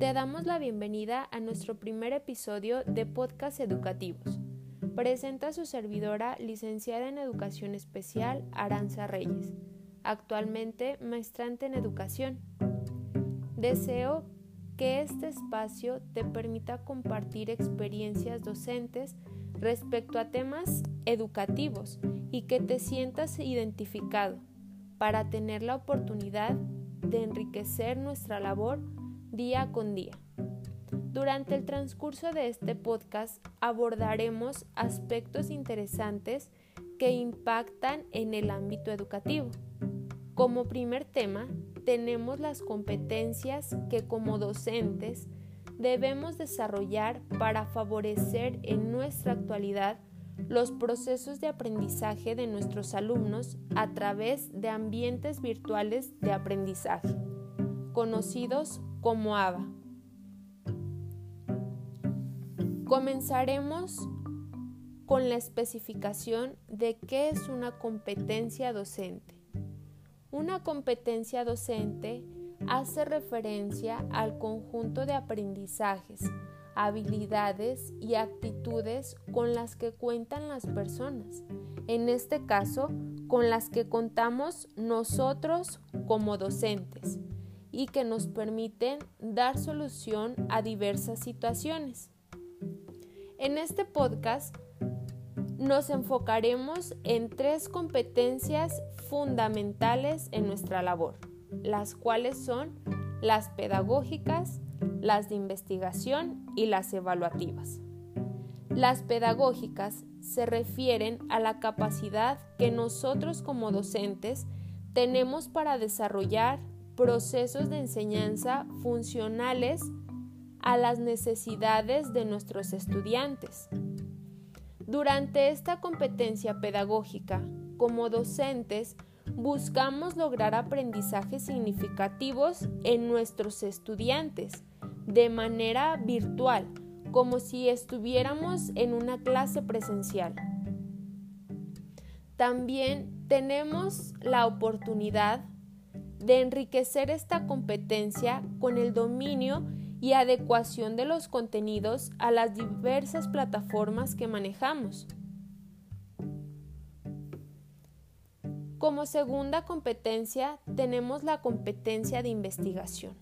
te damos la bienvenida a nuestro primer episodio de Podcast Educativos. Presenta su servidora, licenciada en Educación Especial, Aranza Reyes, actualmente maestrante en Educación. Deseo que este espacio te permita compartir experiencias docentes respecto a temas educativos y que te sientas identificado para tener la oportunidad de enriquecer nuestra labor día con día. Durante el transcurso de este podcast abordaremos aspectos interesantes que impactan en el ámbito educativo. Como primer tema, tenemos las competencias que como docentes debemos desarrollar para favorecer en nuestra actualidad los procesos de aprendizaje de nuestros alumnos a través de ambientes virtuales de aprendizaje, conocidos como ABA. Comenzaremos con la especificación de qué es una competencia docente. Una competencia docente hace referencia al conjunto de aprendizajes, habilidades y actitudes con las que cuentan las personas, en este caso con las que contamos nosotros como docentes y que nos permiten dar solución a diversas situaciones. En este podcast nos enfocaremos en tres competencias fundamentales en nuestra labor, las cuales son las pedagógicas, las de investigación y las evaluativas. Las pedagógicas se refieren a la capacidad que nosotros como docentes tenemos para desarrollar procesos de enseñanza funcionales a las necesidades de nuestros estudiantes. Durante esta competencia pedagógica, como docentes, buscamos lograr aprendizajes significativos en nuestros estudiantes de manera virtual, como si estuviéramos en una clase presencial. También tenemos la oportunidad de enriquecer esta competencia con el dominio y adecuación de los contenidos a las diversas plataformas que manejamos. Como segunda competencia tenemos la competencia de investigación.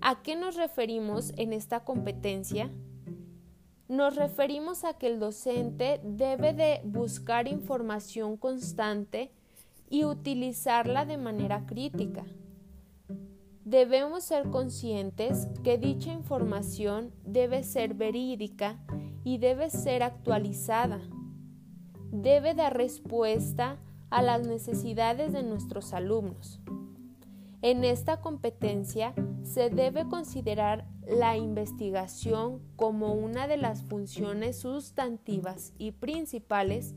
¿A qué nos referimos en esta competencia? Nos referimos a que el docente debe de buscar información constante y utilizarla de manera crítica Debemos ser conscientes que dicha información debe ser verídica y debe ser actualizada. Debe dar respuesta a las necesidades de nuestros alumnos. En esta competencia se debe considerar la investigación como una de las funciones sustantivas y principales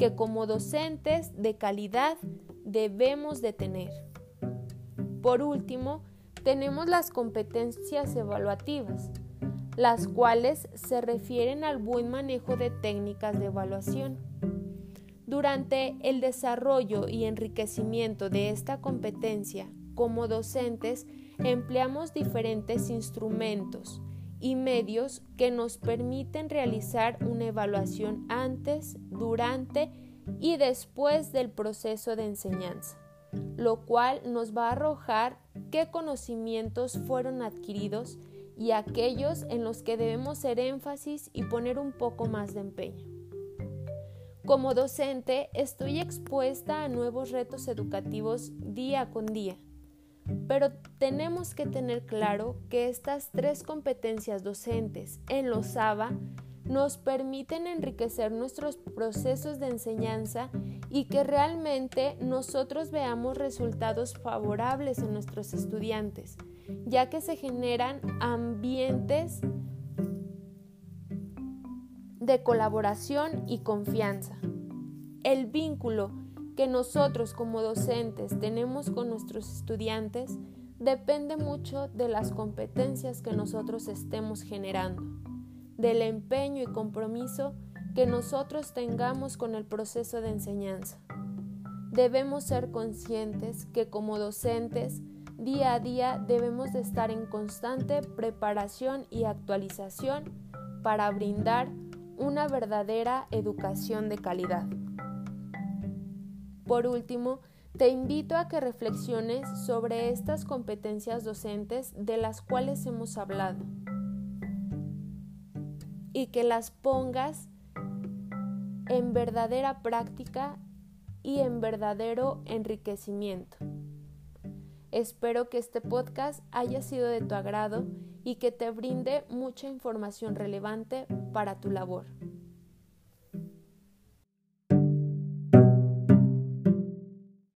que como docentes de calidad debemos de tener. Por último, tenemos las competencias evaluativas, las cuales se refieren al buen manejo de técnicas de evaluación. Durante el desarrollo y enriquecimiento de esta competencia, como docentes, empleamos diferentes instrumentos y medios que nos permiten realizar una evaluación antes, durante y después del proceso de enseñanza lo cual nos va a arrojar qué conocimientos fueron adquiridos y aquellos en los que debemos hacer énfasis y poner un poco más de empeño. Como docente estoy expuesta a nuevos retos educativos día con día, pero tenemos que tener claro que estas tres competencias docentes en los ABA nos permiten enriquecer nuestros procesos de enseñanza y que realmente nosotros veamos resultados favorables en nuestros estudiantes, ya que se generan ambientes de colaboración y confianza. El vínculo que nosotros como docentes tenemos con nuestros estudiantes depende mucho de las competencias que nosotros estemos generando del empeño y compromiso que nosotros tengamos con el proceso de enseñanza. Debemos ser conscientes que como docentes día a día debemos de estar en constante preparación y actualización para brindar una verdadera educación de calidad. Por último, te invito a que reflexiones sobre estas competencias docentes de las cuales hemos hablado y que las pongas en verdadera práctica y en verdadero enriquecimiento. Espero que este podcast haya sido de tu agrado y que te brinde mucha información relevante para tu labor.